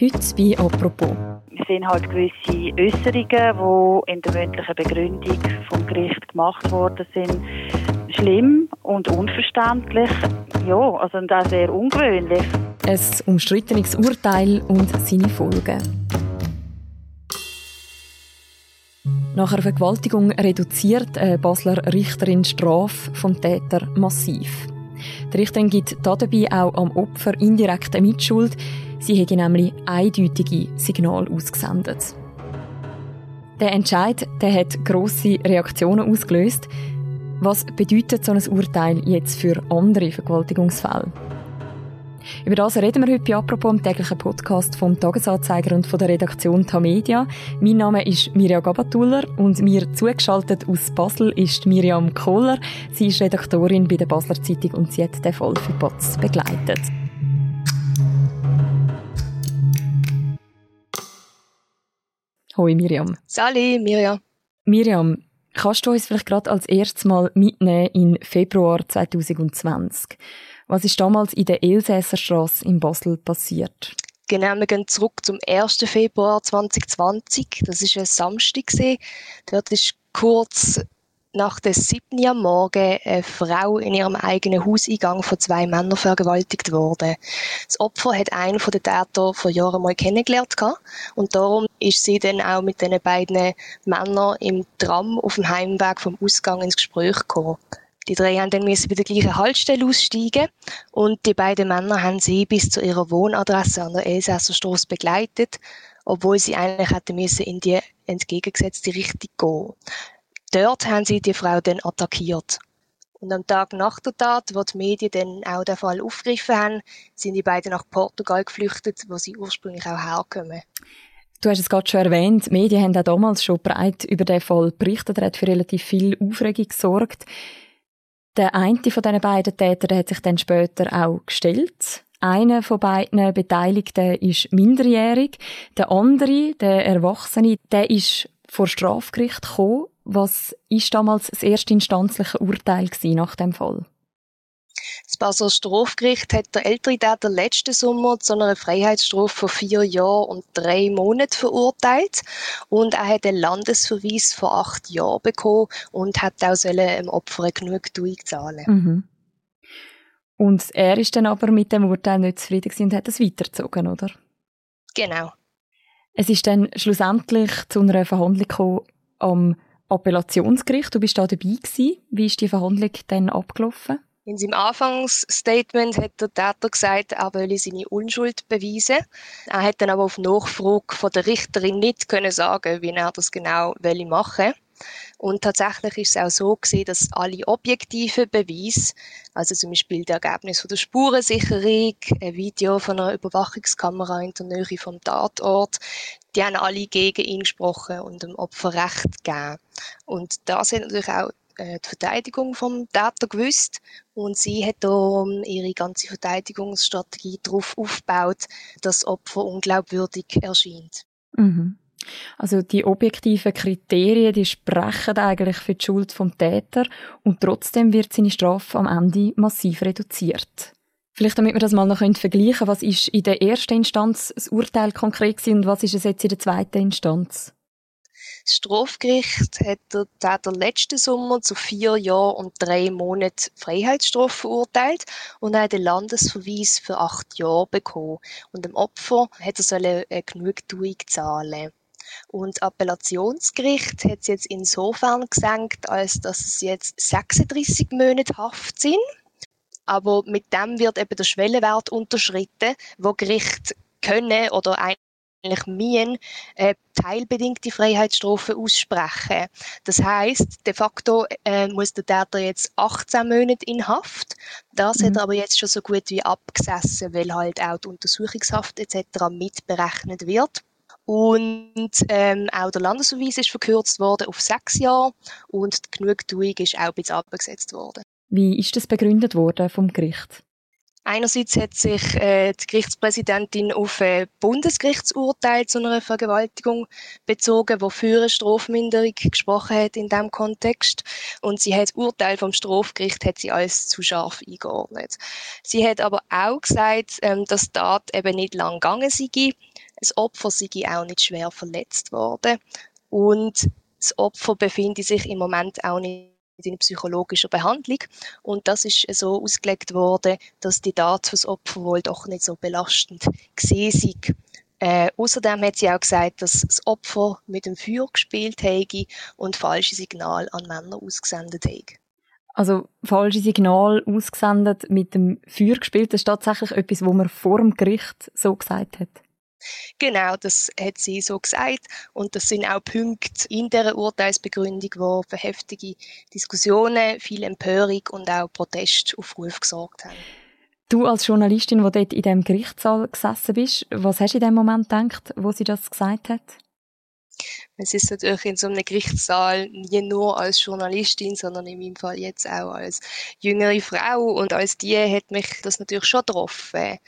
Heute bei «Apropos». Es sind halt gewisse Äußerungen, die in der mündlichen Begründung vom Gericht gemacht worden sind, schlimm und unverständlich. Ja, also und auch sehr ungewöhnlich. Ein umstrittenes Urteil und seine Folgen. Nach einer Vergewaltigung reduziert eine Basler Richterin die Strafe vom Täter massiv. Die Richterin gibt dabei auch am Opfer indirekt eine Mitschuld. Sie hätte nämlich eindeutige Signale ausgesendet. Der Entscheid der hat grosse Reaktionen ausgelöst. Was bedeutet so ein Urteil jetzt für andere Vergewaltigungsfälle? Über das reden wir heute bei «Apropos» im täglichen Podcast vom Tagesanzeiger und von der Redaktion Tamedia. Mein Name ist Mirja Gabatuller und mir zugeschaltet aus Basel ist Miriam Kohler. Sie ist Redaktorin bei der Basler Zeitung und sie hat den Fall für Batz begleitet. Hoi Miriam. Sali, Miriam. Miriam, kannst du uns vielleicht gerade als erstes mal mitnehmen in Februar 2020? Was ist damals in der Elsässerstraße in Basel passiert? Genau, wir gehen zurück zum 1. Februar 2020. Das ist ein Samstag. Dort ist kurz nach der 7. am Morgen eine Frau in ihrem eigenen Hauseingang von zwei Männern vergewaltigt worden. Das Opfer hat einen von den Tätern vor Jahren mal kennengelernt und darum ist sie dann auch mit den beiden Männern im Tram auf dem Heimweg vom Ausgang ins Gespräch gekommen. Die drei haben dann müssen bei der gleichen Haltestelle aussteigen und die beiden Männer haben sie bis zu ihrer Wohnadresse an der Elsässer Straße begleitet, obwohl sie eigentlich hätten müssen in die entgegengesetzte Richtung gehen. Dort haben sie die Frau dann attackiert. Und am Tag nach der Tat, wo die Medien dann auch den Fall aufgegriffen haben, sind die beiden nach Portugal geflüchtet, wo sie ursprünglich auch herkommen. Du hast es gerade schon erwähnt, die Medien haben auch damals schon breit über den Fall berichtet. Er hat für relativ viel Aufregung gesorgt. Der eine von diesen beiden Tätern hat sich dann später auch gestellt. Einer von beiden Beteiligten ist minderjährig. Der andere, der Erwachsene, der ist vor Strafgericht gekommen. Was ist damals das erstinstanzliche Urteil nach dem Fall? Das Basler Strafgericht hat der ältere Täter letzten Sommer zu einer Freiheitsstrafe von vier Jahren und drei Monaten verurteilt. Und er hat einen Landesverweis von acht Jahren bekommen und hat auch dem Opfer Genugtuung zahlen. Mhm. Und er ist dann aber mit dem Urteil nicht zufrieden und hat es weitergezogen, oder? Genau. Es ist dann schlussendlich zu einer Verhandlung gekommen am Appellationsgericht. Du bist da dabei gewesen. Wie ist die Verhandlung dann abgelaufen? In seinem Anfangsstatement hat der Täter gesagt, er wolle seine Unschuld beweisen. Er hat dann aber auf Nachfrage von der Richterin nicht können sagen, wie er das genau machen will. Und tatsächlich ist es auch so gewesen, dass alle objektiven Beweise, also zum Beispiel das Ergebnis von der Spurensicherung, ein Video von einer Überwachungskamera in der Nähe vom Tatort, die haben alle gegen ihn gesprochen und dem Opfer Recht gegeben. Und das hat natürlich auch äh, die Verteidigung vom Täter gewusst und sie hat darum ihre ganze Verteidigungsstrategie darauf aufgebaut, dass das Opfer unglaubwürdig erscheint. Mhm. Also die objektiven Kriterien, die sprechen eigentlich für die Schuld vom Täter und trotzdem wird seine Strafe am Ende massiv reduziert. Vielleicht damit wir das mal noch vergleichen können, was ist in der ersten Instanz das Urteil konkret und was ist es jetzt in der zweiten Instanz? Das Strafgericht hat der Täter letzten Sommer zu vier Jahren und drei Monaten Freiheitsstrafe verurteilt und hat einen Landesverweis für acht Jahre bekommen. Und dem Opfer hat er eine Genugtuung zahlen. Und das Appellationsgericht hat es jetzt insofern gesenkt, als dass es jetzt 36 Monate Haft sind. Aber mit dem wird eben der Schwellenwert unterschritten, wo Gericht können oder eigentlich müssen, äh, teilbedingte Freiheitsstrafe aussprechen. Das heißt, de facto äh, muss der Täter jetzt 18 Monate in Haft. Das mhm. hat er aber jetzt schon so gut wie abgesessen, weil halt auch die Untersuchungshaft etc. mitberechnet wird. Und ähm, auch der Landesverweis ist verkürzt worden auf sechs Jahre und die Genugtuung ist auch ein bisschen abgesetzt worden. Wie ist das begründet worden vom Gericht? Einerseits hat sich äh, die Gerichtspräsidentin auf ein Bundesgerichtsurteil zu einer Vergewaltigung bezogen, wo für eine Strafminderung gesprochen hat in diesem Kontext. Und sie hat das Urteil vom Strafgericht hat sie als zu scharf eingeordnet. Sie hat aber auch gesagt, ähm, dass die Tat eben nicht lang gegangen sei. Das Opfer sei auch nicht schwer verletzt worden. Und das Opfer befinde sich im Moment auch nicht in psychologischer Behandlung. Und das ist so ausgelegt worden, dass die Tat fürs Opfer wohl doch nicht so belastend gesehen sei. Äh, außerdem hat sie auch gesagt, dass das Opfer mit dem Feuer gespielt hätte und falsche Signale an Männer ausgesendet hätte. Also falsche Signale ausgesendet mit dem Feuer gespielt, das ist tatsächlich etwas, wo man vor dem Gericht so gesagt hat. Genau, das hat sie so gesagt. Und das sind auch Punkte in der Urteilsbegründung, die für heftige Diskussionen, viel Empörung und auch Protestaufruf gesorgt haben. Du als Journalistin, die dort in dem Gerichtssaal gesessen bist, was hast du in dem Moment gedacht, wo sie das gesagt hat? Es ist natürlich in so einem Gerichtssaal nie nur als Journalistin, sondern in meinem Fall jetzt auch als jüngere Frau und als die hat mich das natürlich schon getroffen,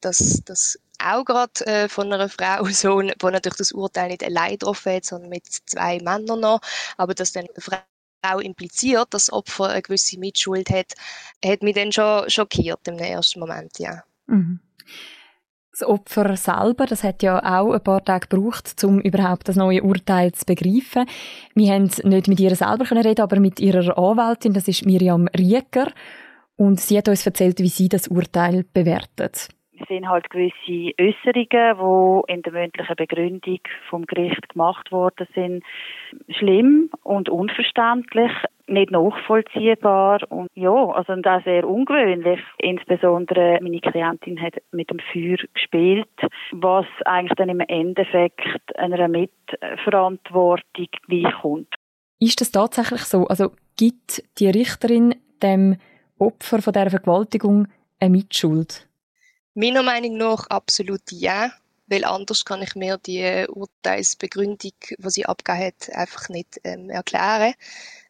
dass das auch gerade äh, von einer Frau, so, die natürlich das Urteil nicht allein getroffen hat, sondern mit zwei Männern noch, aber dass dann eine Frau impliziert, dass das Opfer eine gewisse Mitschuld hat, hat mich dann schon schockiert im ersten Moment, ja. Mhm. Das Opfer selber, das hat ja auch ein paar Tage gebraucht, um überhaupt das neue Urteil zu begreifen. Wir haben nicht mit ihr selber reden, aber mit ihrer Anwältin, das ist Miriam Rieker, und sie hat uns erzählt, wie sie das Urteil bewertet. Sind halt gewisse Äußerungen, die in der mündlichen Begründung vom Gericht gemacht worden sind, schlimm und unverständlich, nicht nachvollziehbar und ja, also und auch sehr ungewöhnlich. Insbesondere meine Klientin hat mit dem Feuer gespielt, was eigentlich dann im Endeffekt einer Mitverantwortung gleichkommt. Ist das tatsächlich so? Also gibt die Richterin dem Opfer von der Vergewaltigung eine Mitschuld? Meiner Meinung nach absolut ja, weil anders kann ich mir die Urteilsbegründung, die sie abgegeben hat, einfach nicht ähm, erklären.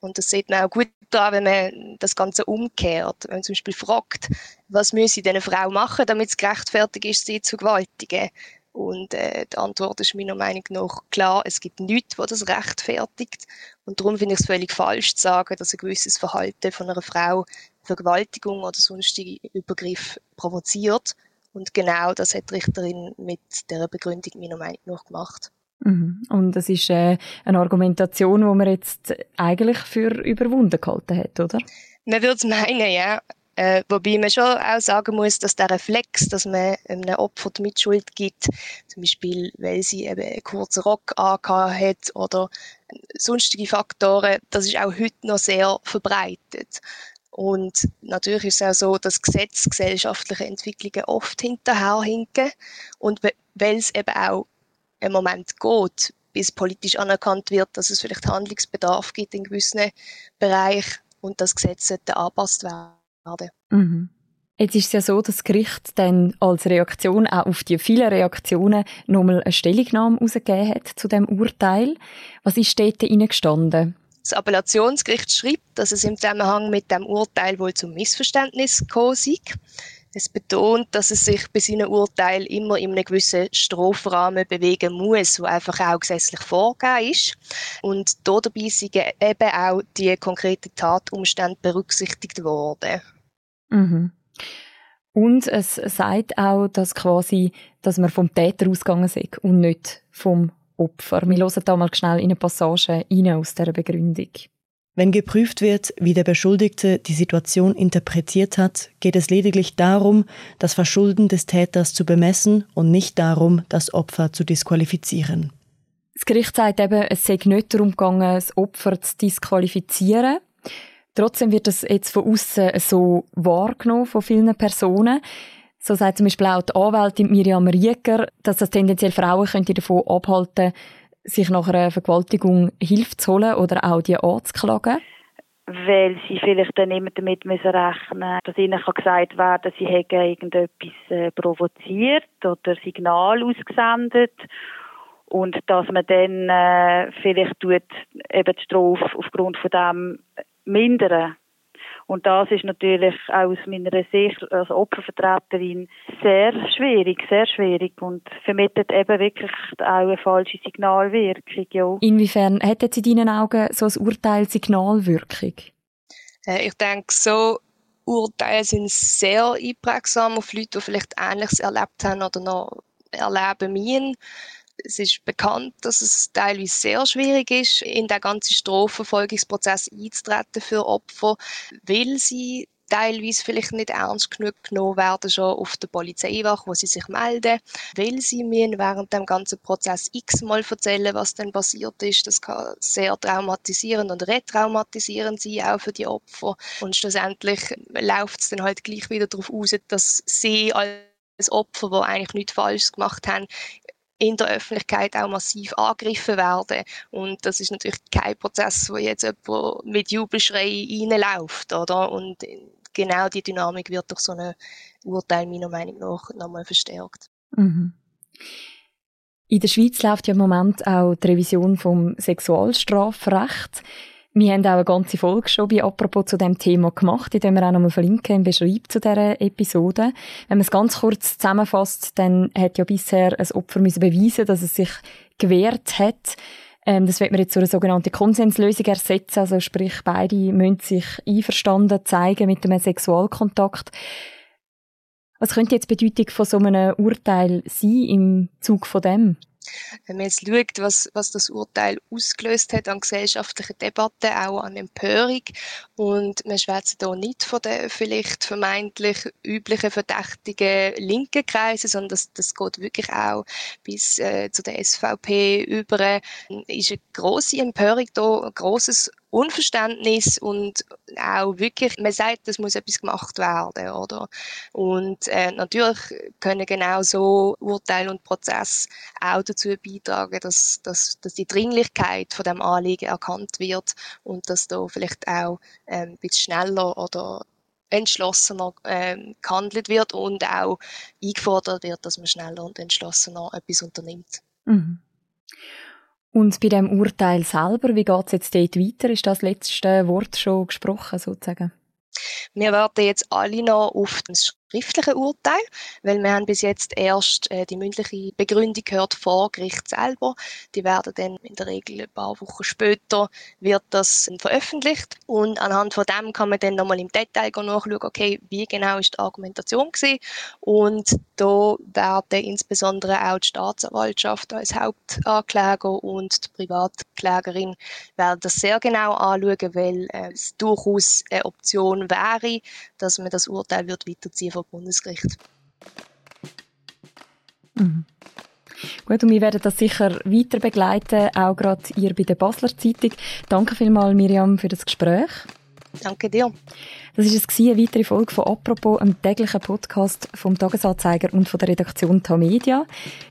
Und das sieht man auch gut daran, wenn man das Ganze umkehrt. Wenn man zum Beispiel fragt, was müsse diese Frau machen, damit es gerechtfertigt ist, sie zu gewaltigen. Und äh, die Antwort ist meiner Meinung nach klar, es gibt nichts, was das rechtfertigt. Und darum finde ich es völlig falsch zu sagen, dass ein gewisses Verhalten von einer Frau Vergewaltigung oder sonstige Übergriff provoziert und genau das hat die Richterin mit der Begründung meiner Meinung nach gemacht. Mhm. Und das ist äh, eine Argumentation, die man jetzt eigentlich für überwunden gehalten hat, oder? Man würde es meinen, ja. Äh, wobei man schon auch sagen muss, dass der Reflex, dass man einem Opfer die Mitschuld gibt, zum Beispiel, weil sie eben einen kurzen Rock hat oder sonstige Faktoren, das ist auch heute noch sehr verbreitet. Und natürlich ist es auch so, dass Gesetze gesellschaftliche Entwicklungen oft hinterherhinken. Und weil es eben auch einen Moment geht, bis politisch anerkannt wird, dass es vielleicht Handlungsbedarf gibt in gewissen Bereichen und das Gesetz angepasst werden. Mhm. Jetzt ist es ja so, dass das Gericht dann als Reaktion auch auf die vielen Reaktionen nochmal eine Stellungnahme herausgegeben hat zu dem Urteil. Was ist dort gestanden? Das Appellationsgericht schreibt, dass es im Zusammenhang mit dem Urteil wohl zum Missverständnis gekommen sei. Es betont, dass es sich bei seinem Urteil immer in einem gewissen Strafrahmen bewegen muss, wo einfach auch gesetzlich vorgegeben ist. Und dabei sind eben auch die konkreten Tatumstände berücksichtigt worden. Mhm. Und es sagt auch, dass quasi, dass man vom Täter ausgegangen ist und nicht vom Opfer. Wir hören da mal schnell in eine Passage rein aus dieser Begründung. Wenn geprüft wird, wie der Beschuldigte die Situation interpretiert hat, geht es lediglich darum, das Verschulden des Täters zu bemessen und nicht darum, das Opfer zu disqualifizieren. Das Gericht sagt eben, es sei nicht darum gegangen, das Opfer zu disqualifizieren. Trotzdem wird das jetzt von außen so wahrgenommen von vielen Personen. So sagt zum Beispiel auch die Anwältin Miriam Rieker, dass das tendenziell Frauen könnte davon abhalten sich nach einer Vergewaltigung Hilfe zu holen oder auch die anzuklagen. Weil sie vielleicht dann immer damit müssen rechnen dass ihnen gesagt werden sie hätten irgendetwas äh, provoziert oder Signal ausgesendet. Und dass man dann äh, vielleicht tut eben die Strafe aufgrund von dem mindern Und das ist natürlich auch aus meiner Sicht als Opfervertreterin sehr schwierig, sehr schwierig und vermittelt eben wirklich auch eine falsche Signalwirkung. Ja. Inwiefern hat jetzt in deinen Augen so ein Urteil Signalwirkung? Äh, ich denke, so Urteile sind sehr einprägsam auf Leute, die vielleicht Ähnliches erlebt haben oder noch erleben müssen. Es ist bekannt, dass es teilweise sehr schwierig ist, in den ganzen Strafverfolgungsprozess einzutreten für Opfer, weil sie teilweise vielleicht nicht ernst genug genommen werden schon auf der Polizeiwache, wo sie sich melden, weil sie mir während dem ganzen Prozess x-mal erzählen, was dann passiert ist. Das kann sehr traumatisierend und retraumatisierend sein, auch für die Opfer. Und schlussendlich läuft es dann halt gleich wieder darauf aus, dass sie als Opfer, die eigentlich nichts Falsches gemacht haben, in der Öffentlichkeit auch massiv angegriffen werden. Und das ist natürlich kein Prozess, wo jetzt jemand mit Jubelschrei reinläuft, oder? Und genau die Dynamik wird durch so ein Urteil meiner Meinung nach nochmal verstärkt. Mhm. In der Schweiz läuft ja im Moment auch die Revision vom Sexualstrafrecht. Wir haben auch eine ganze Folge schon bei apropos zu dem Thema gemacht, die wir auch nochmal verlinken im Beschreib zu dieser Episode. Wenn man es ganz kurz zusammenfasst, dann hat ja bisher ein Opfer müssen beweisen, dass es sich gewehrt hat. Ähm, das wird man jetzt zu einer sogenannten Konsenslösung ersetzen, also sprich beide müssen sich einverstanden zeigen mit einem Sexualkontakt. Was könnte jetzt die Bedeutung von so einem Urteil sein im Zug von dem? Wenn man jetzt schaut, was, was das Urteil ausgelöst hat an gesellschaftlichen Debatten, auch an Empörung, und man schwätzt hier nicht von den vielleicht vermeintlich üblichen verdächtigen linken Kreisen, sondern das, das geht wirklich auch bis äh, zu der SVP über, ist eine grosse Empörung da, ein grosses Unverständnis und auch wirklich, man sagt, es muss etwas gemacht werden, oder? Und äh, natürlich können genau so Urteil und Prozess auch dazu beitragen, dass, dass, dass die Dringlichkeit von dem Anliegen erkannt wird und dass da vielleicht auch ähm, ein bisschen schneller oder entschlossener ähm, gehandelt wird und auch eingefordert wird, dass man schneller und entschlossener etwas unternimmt. Mhm. Und bei dem Urteil selber, wie geht es jetzt dort weiter? Ist das letzte Wort schon gesprochen, sozusagen? Wir warten jetzt alle noch auf das schriftliche Urteil, weil wir haben bis jetzt erst äh, die mündliche Begründung gehört vor Gericht selber. Die werden dann in der Regel ein paar Wochen später wird das veröffentlicht und anhand von dem kann man dann nochmal im Detail nachschauen, okay, wie genau ist die Argumentation gewesen und da werden insbesondere auch die Staatsanwaltschaft als Hauptankläger und die Privatklägerin werden das sehr genau anschauen, weil äh, es durchaus eine Option wäre, dass man das Urteil wird weiterziehen vom Bundesgericht. Mhm. Gut, und wir werden das sicher weiter begleiten, auch gerade ihr bei der Basler Zeitung. Danke vielmals, Miriam, für das Gespräch. Danke dir. Das war es eine weitere Folge von «Apropos», einem täglichen Podcast vom «Tagesanzeiger» und von der Redaktion Tamedia.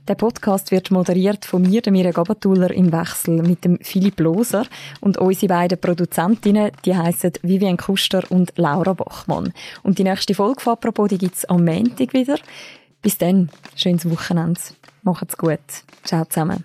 Der Podcast wird moderiert von mir, der Mirja Gabatuller, im Wechsel mit dem Philipp Loser. Und unsere beiden Produzentinnen, die heissen Vivian Kuster und Laura Bachmann. Und die nächste Folge von «Apropos», die gibt's am Montag wieder. Bis dann, schönes Wochenende. Macht's gut. Ciao zusammen.